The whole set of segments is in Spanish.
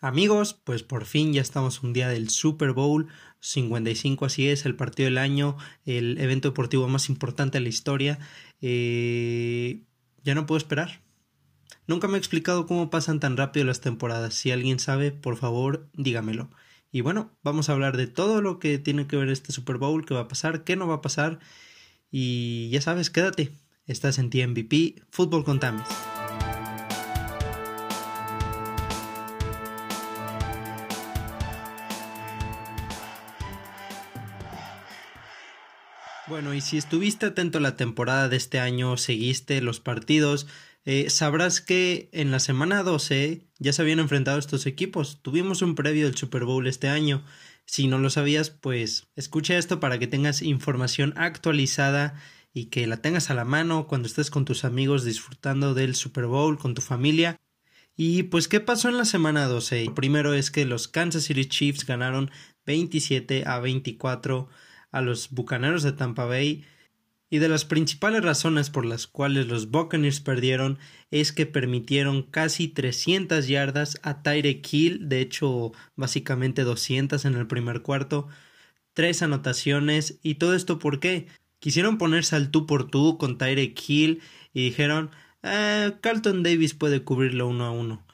Amigos, pues por fin ya estamos un día del Super Bowl 55, así es, el partido del año, el evento deportivo más importante de la historia. Eh, ya no puedo esperar. Nunca me he explicado cómo pasan tan rápido las temporadas. Si alguien sabe, por favor, dígamelo. Y bueno, vamos a hablar de todo lo que tiene que ver este Super Bowl, qué va a pasar, qué no va a pasar. Y ya sabes, quédate. Estás en TMVP, Fútbol con Tamis. Bueno, y si estuviste atento a la temporada de este año, seguiste los partidos, eh, sabrás que en la semana 12 ya se habían enfrentado estos equipos. Tuvimos un previo del Super Bowl este año. Si no lo sabías, pues escucha esto para que tengas información actualizada y que la tengas a la mano cuando estés con tus amigos disfrutando del Super Bowl, con tu familia. Y pues, ¿qué pasó en la semana 12? Primero es que los Kansas City Chiefs ganaron 27 a 24 a los Bucaneros de Tampa Bay y de las principales razones por las cuales los Buccaneers perdieron es que permitieron casi 300 yardas a Tyreek Hill, de hecho básicamente 200 en el primer cuarto, tres anotaciones y todo esto ¿por qué? Quisieron ponerse al tú por tú con Tyreek Hill y dijeron eh, Carlton Davis puede cubrirlo uno a uno.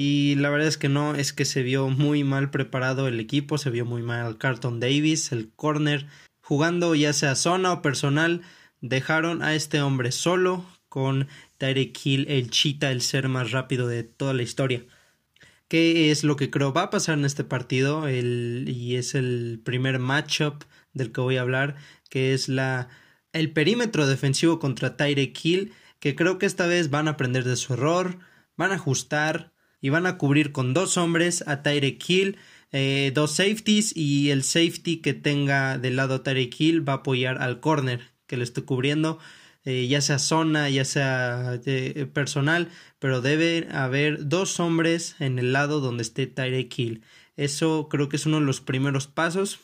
Y la verdad es que no, es que se vio muy mal preparado el equipo, se vio muy mal Carlton Davis, el corner, jugando ya sea zona o personal, dejaron a este hombre solo con Tyreek Hill, el chita, el ser más rápido de toda la historia. ¿Qué es lo que creo va a pasar en este partido? El, y es el primer matchup del que voy a hablar, que es la el perímetro defensivo contra Tyreek Hill, que creo que esta vez van a aprender de su error, van a ajustar, y van a cubrir con dos hombres a Tyreek Hill, eh, dos safeties y el safety que tenga del lado Tyreek Hill va a apoyar al corner que le esté cubriendo, eh, ya sea zona, ya sea eh, personal, pero debe haber dos hombres en el lado donde esté Tyreek Hill. Eso creo que es uno de los primeros pasos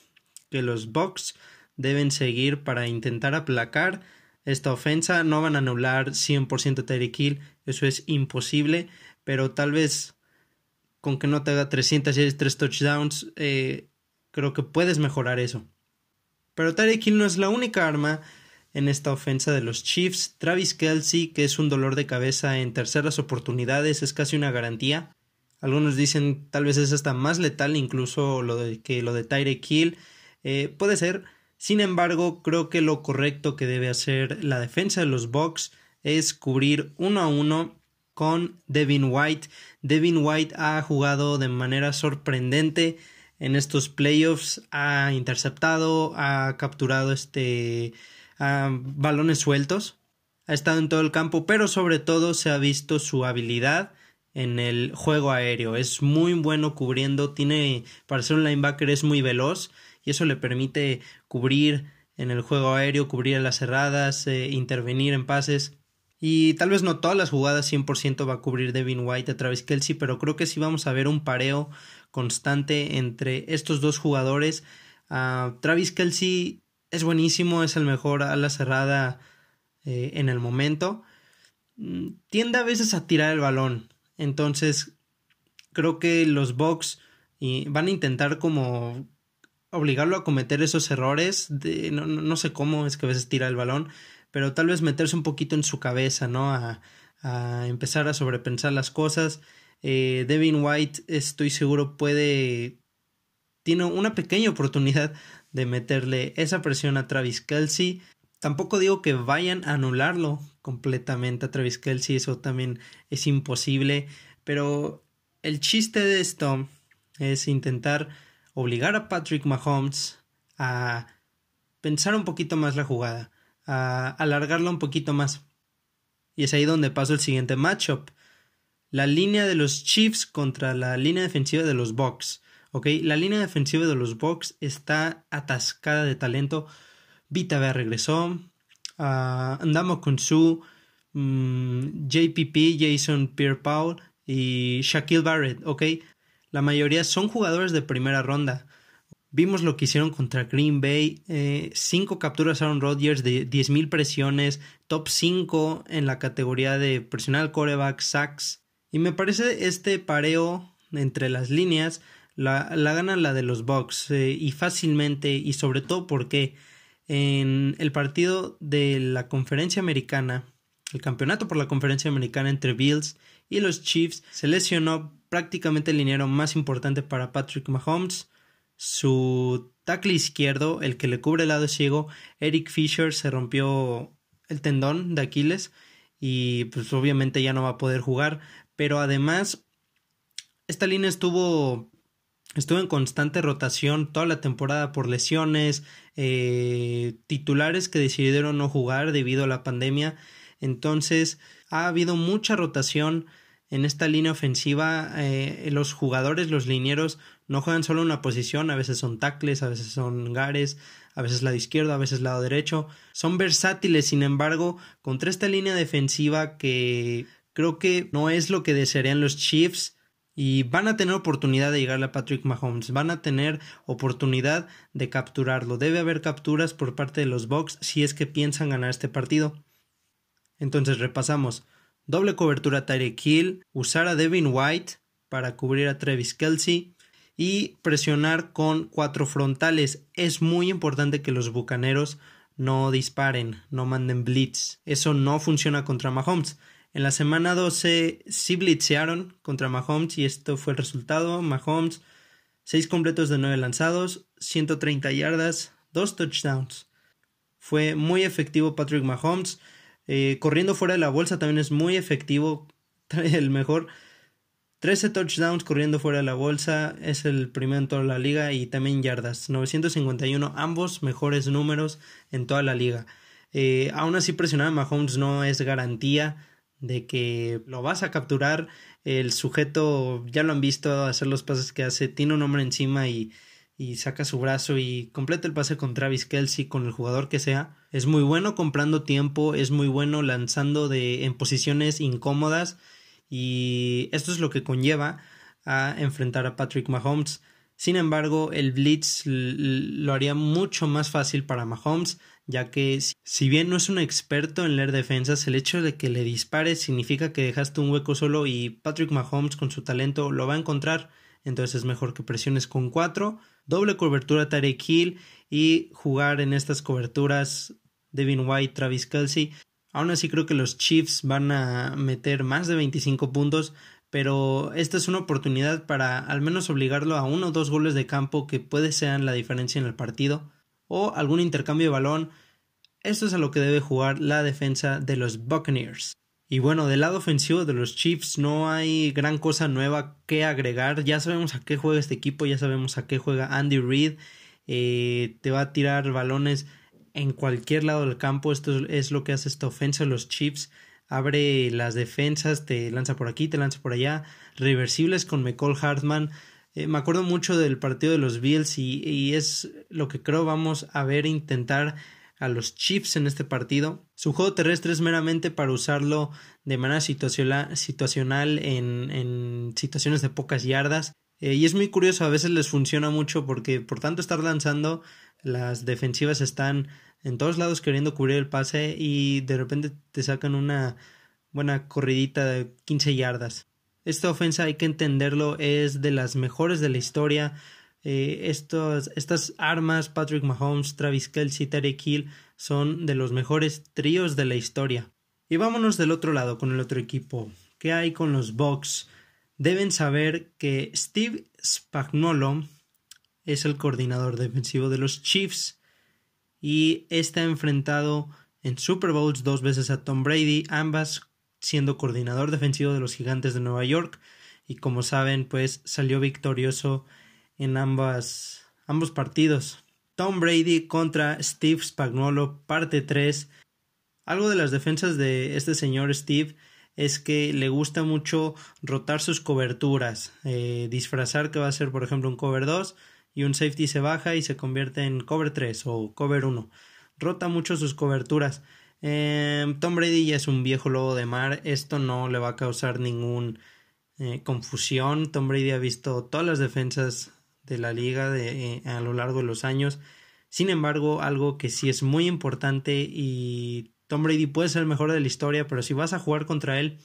que los Bucks deben seguir para intentar aplacar esta ofensa. No van a anular 100% Tyreek Hill, eso es imposible, pero tal vez con que no te haga 303 touchdowns, eh, creo que puedes mejorar eso. Pero Tyreek Hill no es la única arma en esta ofensa de los Chiefs. Travis Kelsey, que es un dolor de cabeza en terceras oportunidades, es casi una garantía. Algunos dicen tal vez es hasta más letal incluso lo de, que lo de Tyreek Hill. Eh, puede ser. Sin embargo, creo que lo correcto que debe hacer la defensa de los Bucks es cubrir uno a uno con Devin White. Devin White ha jugado de manera sorprendente en estos playoffs, ha interceptado, ha capturado este balones sueltos, ha estado en todo el campo, pero sobre todo se ha visto su habilidad en el juego aéreo. Es muy bueno cubriendo, tiene para ser un linebacker es muy veloz y eso le permite cubrir en el juego aéreo, cubrir las cerradas, eh, intervenir en pases. Y tal vez no todas las jugadas 100% va a cubrir Devin White a Travis Kelsey, pero creo que sí vamos a ver un pareo constante entre estos dos jugadores. Uh, Travis Kelsey es buenísimo, es el mejor a la cerrada eh, en el momento. Mm, tiende a veces a tirar el balón. Entonces, creo que los Bucks van a intentar como obligarlo a cometer esos errores. De, no, no sé cómo es que a veces tira el balón pero tal vez meterse un poquito en su cabeza, ¿no? A, empezar a sobrepensar las cosas. Eh, Devin White, estoy seguro, puede. Tiene una pequeña oportunidad de meterle esa presión a Travis Kelsey. Tampoco digo que vayan a anularlo completamente a Travis Kelsey, eso también es imposible. Pero el chiste de esto es intentar obligar a Patrick Mahomes a pensar un poquito más la jugada a alargarlo un poquito más. Y es ahí donde paso el siguiente matchup. La línea de los Chiefs contra la línea defensiva de los Bucks. ¿Ok? La línea defensiva de los Bucks está atascada de talento. Vita Vea regresó. Uh, Andamo Kunsu. Mm, JPP, Jason Pierre Paul y Shaquille Barrett. ¿Ok? La mayoría son jugadores de primera ronda. Vimos lo que hicieron contra Green Bay. Eh, cinco capturas Aaron Rodgers de 10.000 presiones. Top 5 en la categoría de personal coreback sacks. Y me parece este pareo entre las líneas, la, la gana la de los Bucks eh, y fácilmente y sobre todo porque en el partido de la conferencia americana, el campeonato por la conferencia americana entre Bills y los Chiefs, se lesionó prácticamente el dinero más importante para Patrick Mahomes. Su tackle izquierdo, el que le cubre el lado ciego, Eric Fisher, se rompió el tendón de Aquiles y pues obviamente ya no va a poder jugar. Pero además, esta línea estuvo estuvo en constante rotación toda la temporada por lesiones, eh, titulares que decidieron no jugar debido a la pandemia. Entonces ha habido mucha rotación en esta línea ofensiva. Eh, los jugadores, los linieros, no juegan solo una posición, a veces son tackles, a veces son gares, a veces lado izquierdo, a veces lado derecho. Son versátiles, sin embargo, contra esta línea defensiva que creo que no es lo que desearían los Chiefs y van a tener oportunidad de llegarle a Patrick Mahomes, van a tener oportunidad de capturarlo. Debe haber capturas por parte de los Bucks si es que piensan ganar este partido. Entonces repasamos. Doble cobertura Tyreek Hill, usar a Devin White para cubrir a Travis Kelsey y presionar con cuatro frontales. Es muy importante que los bucaneros no disparen, no manden blitz. Eso no funciona contra Mahomes. En la semana 12 sí blitzearon contra Mahomes y esto fue el resultado. Mahomes, 6 completos de 9 lanzados, 130 yardas, 2 touchdowns. Fue muy efectivo Patrick Mahomes. Eh, corriendo fuera de la bolsa también es muy efectivo. El mejor. 13 touchdowns corriendo fuera de la bolsa. Es el primero en toda la liga y también yardas. 951, ambos mejores números en toda la liga. Eh, aún así presionar a Mahomes no es garantía de que lo vas a capturar. El sujeto, ya lo han visto hacer los pases que hace, tiene un hombre encima y, y saca su brazo y completa el pase con Travis Kelsey, con el jugador que sea. Es muy bueno comprando tiempo, es muy bueno lanzando de, en posiciones incómodas y esto es lo que conlleva a enfrentar a Patrick Mahomes. Sin embargo, el blitz lo haría mucho más fácil para Mahomes ya que si bien no es un experto en leer defensas, el hecho de que le dispares significa que dejaste un hueco solo y Patrick Mahomes con su talento lo va a encontrar, entonces es mejor que presiones con cuatro, doble cobertura Tarek Hill y jugar en estas coberturas Devin White, Travis Kelsey. Aún así creo que los Chiefs van a meter más de 25 puntos, pero esta es una oportunidad para al menos obligarlo a uno o dos goles de campo que puede ser la diferencia en el partido o algún intercambio de balón. Esto es a lo que debe jugar la defensa de los Buccaneers. Y bueno, del lado ofensivo de los Chiefs no hay gran cosa nueva que agregar. Ya sabemos a qué juega este equipo, ya sabemos a qué juega Andy Reid. Eh, te va a tirar balones en cualquier lado del campo. Esto es lo que hace esta ofensa los Chiefs. Abre las defensas, te lanza por aquí, te lanza por allá. Reversibles con McCall Hartman. Eh, me acuerdo mucho del partido de los Bills y, es lo que creo vamos a ver intentar a los Chiefs en este partido. Su juego terrestre es meramente para usarlo de manera situacional, en, situaciones de pocas yardas. Eh, y es muy curioso, a veces les funciona mucho porque por tanto estar lanzando, las defensivas están en todos lados queriendo cubrir el pase y de repente te sacan una buena corridita de 15 yardas. Esta ofensa hay que entenderlo, es de las mejores de la historia. Eh, estas armas, Patrick Mahomes, Travis Kelsey, Tarek Hill, son de los mejores tríos de la historia. Y vámonos del otro lado con el otro equipo. ¿Qué hay con los Bucks? Deben saber que Steve Spagnuolo es el coordinador defensivo de los Chiefs y está enfrentado en Super Bowls dos veces a Tom Brady, ambas siendo coordinador defensivo de los Gigantes de Nueva York y como saben pues salió victorioso en ambas, ambos partidos. Tom Brady contra Steve Spagnuolo, parte 3. Algo de las defensas de este señor Steve es que le gusta mucho rotar sus coberturas, eh, disfrazar que va a ser por ejemplo un cover 2 y un safety se baja y se convierte en cover 3 o cover 1. Rota mucho sus coberturas. Em, Tom Brady ya es un viejo lobo de mar. Esto no le va a causar ningún eh, confusión. Tom Brady ha visto todas las defensas de la liga de, eh, a lo largo de los años. Sin embargo, algo que sí es muy importante y Tom Brady puede ser el mejor de la historia, pero si vas a jugar contra él,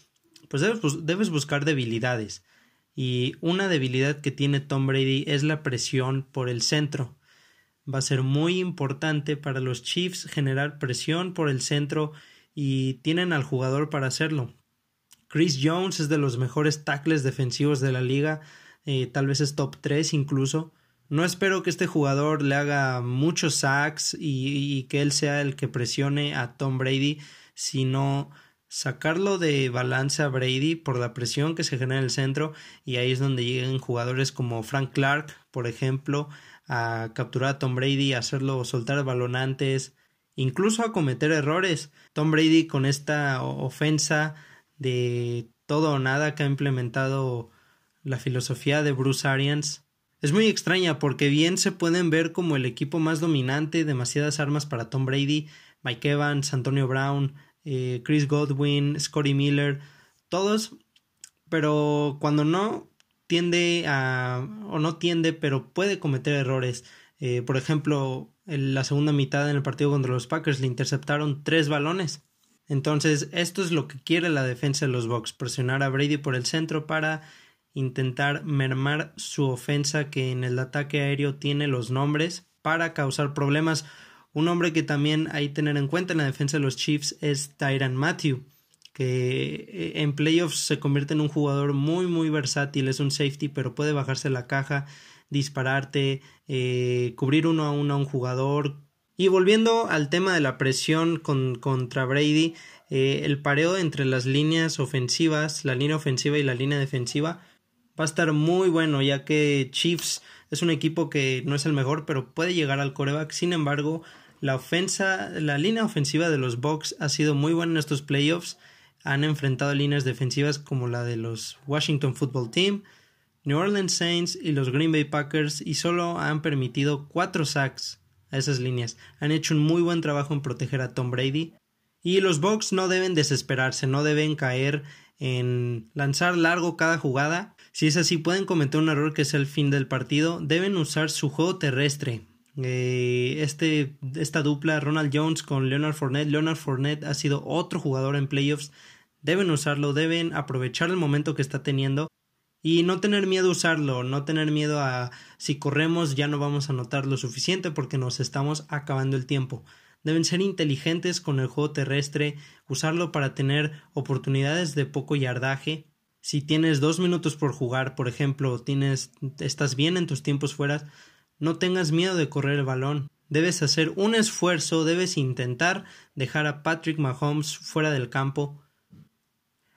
pues debes, debes buscar debilidades. Y una debilidad que tiene Tom Brady es la presión por el centro. Va a ser muy importante para los Chiefs generar presión por el centro y tienen al jugador para hacerlo. Chris Jones es de los mejores tackles defensivos de la liga, eh, tal vez es top 3 incluso. No espero que este jugador le haga muchos sacks y, y, que él sea el que presione a Tom Brady, sino sacarlo de balance a Brady por la presión que se genera en el centro y ahí es donde llegan jugadores como Frank Clark, por ejemplo, a capturar a Tom Brady, a hacerlo soltar balonantes, incluso a cometer errores. Tom Brady con esta ofensa de todo o nada que ha implementado la filosofía de Bruce Arians es muy extraña porque bien se pueden ver como el equipo más dominante, demasiadas armas para Tom Brady, Mike Evans, Antonio Brown, eh, Chris Godwin, Scotty Miller, todos, pero cuando no tiende a, o no tiende, pero puede cometer errores. Eh, por ejemplo, en la segunda mitad en el partido contra los Packers le interceptaron tres balones. Entonces, esto es lo que quiere la defensa de los Bucks, presionar a Brady por el centro para intentar mermar su ofensa que en el ataque aéreo tiene los nombres para causar problemas. Un hombre que también hay que tener en cuenta en la defensa de los Chiefs es Tyran Matthew, que eh, en playoffs se convierte en un jugador muy muy versátil, es un safety, pero puede bajarse la caja, dispararte, eh, cubrir uno a uno a un jugador. Y volviendo al tema de la presión con, contra Brady, eh, el pareo entre las líneas ofensivas, la línea ofensiva y la línea defensiva, va a estar muy bueno, ya que Chiefs es un equipo que no es el mejor, pero puede llegar al coreback. Sin embargo, la ofensa, la línea ofensiva de los Bucks ha sido muy buena en estos playoffs. Han enfrentado líneas defensivas como la de los Washington Football Team, New Orleans Saints y los Green Bay Packers y solo han permitido cuatro sacks a esas líneas. Han hecho un muy buen trabajo en proteger a Tom Brady. Y los Bucks no deben desesperarse, no deben caer en lanzar largo cada jugada. Si es así, pueden cometer un error que es el fin del partido. Deben usar su juego terrestre. Eh, este, esta dupla, Ronald Jones con Leonard Fournette. Leonard Fournette ha sido otro jugador en playoffs. Deben usarlo, deben aprovechar el momento que está teniendo y no tener miedo a usarlo, no tener miedo a si corremos ya no vamos a notar lo suficiente porque nos estamos acabando el tiempo. Deben ser inteligentes con el juego terrestre, usarlo para tener oportunidades de poco yardaje. Si tienes dos minutos por jugar, por ejemplo, tienes, estás bien en tus tiempos fuera, no tengas miedo de correr el balón. Debes hacer un esfuerzo, debes intentar dejar a Patrick Mahomes fuera del campo.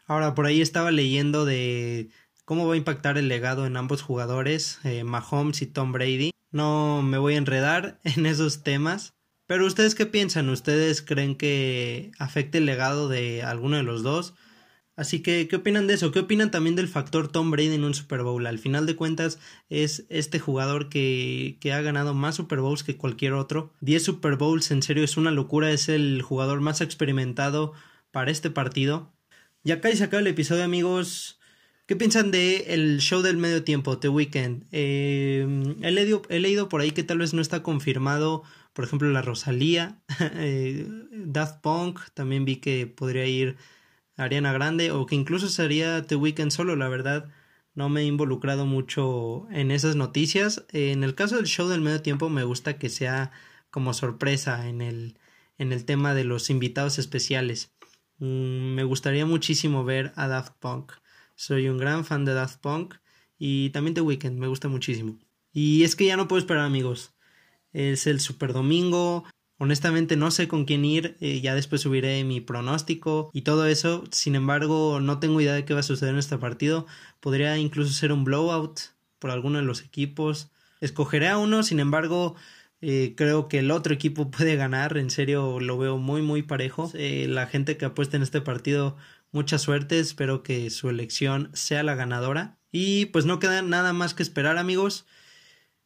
Ahora, por ahí estaba leyendo de cómo va a impactar el legado en ambos jugadores, eh, Mahomes y Tom Brady. No me voy a enredar en esos temas, pero ustedes qué piensan? ¿Ustedes creen que afecte el legado de alguno de los dos? Así que, ¿qué opinan de eso? ¿Qué opinan también del factor Tom Brady en un Super Bowl? Al final de cuentas, es este jugador que, que ha ganado más Super Bowls que cualquier otro. 10 Super Bowls, en serio, es una locura. Es el jugador más experimentado para este partido. Y acá se acaba el episodio, amigos. ¿Qué piensan de el show del medio tiempo, The Weeknd? Eh, he, leído, he leído por ahí que tal vez no está confirmado por ejemplo la Rosalía, eh, Daft Punk, también vi que podría ir Ariana Grande o que incluso sería The Weeknd solo, la verdad no me he involucrado mucho en esas noticias. En el caso del show del medio tiempo me gusta que sea como sorpresa en el, en el tema de los invitados especiales. Mm, me gustaría muchísimo ver a Daft Punk. Soy un gran fan de Daft Punk y también The Weeknd, me gusta muchísimo. Y es que ya no puedo esperar amigos es el Super Domingo. Honestamente no sé con quién ir, eh, ya después subiré mi pronóstico y todo eso. Sin embargo, no tengo idea de qué va a suceder en este partido. Podría incluso ser un blowout por alguno de los equipos. Escogeré a uno, sin embargo, eh, creo que el otro equipo puede ganar. En serio, lo veo muy, muy parejo. Eh, la gente que apuesta en este partido, mucha suerte. Espero que su elección sea la ganadora. Y pues no queda nada más que esperar, amigos.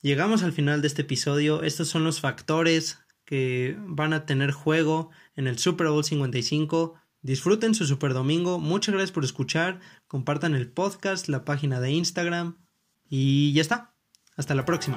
Llegamos al final de este episodio. Estos son los factores que van a tener juego en el Super Bowl 55. Disfruten su Super Domingo. Muchas gracias por escuchar. Compartan el podcast, la página de Instagram. Y ya está. Hasta la próxima.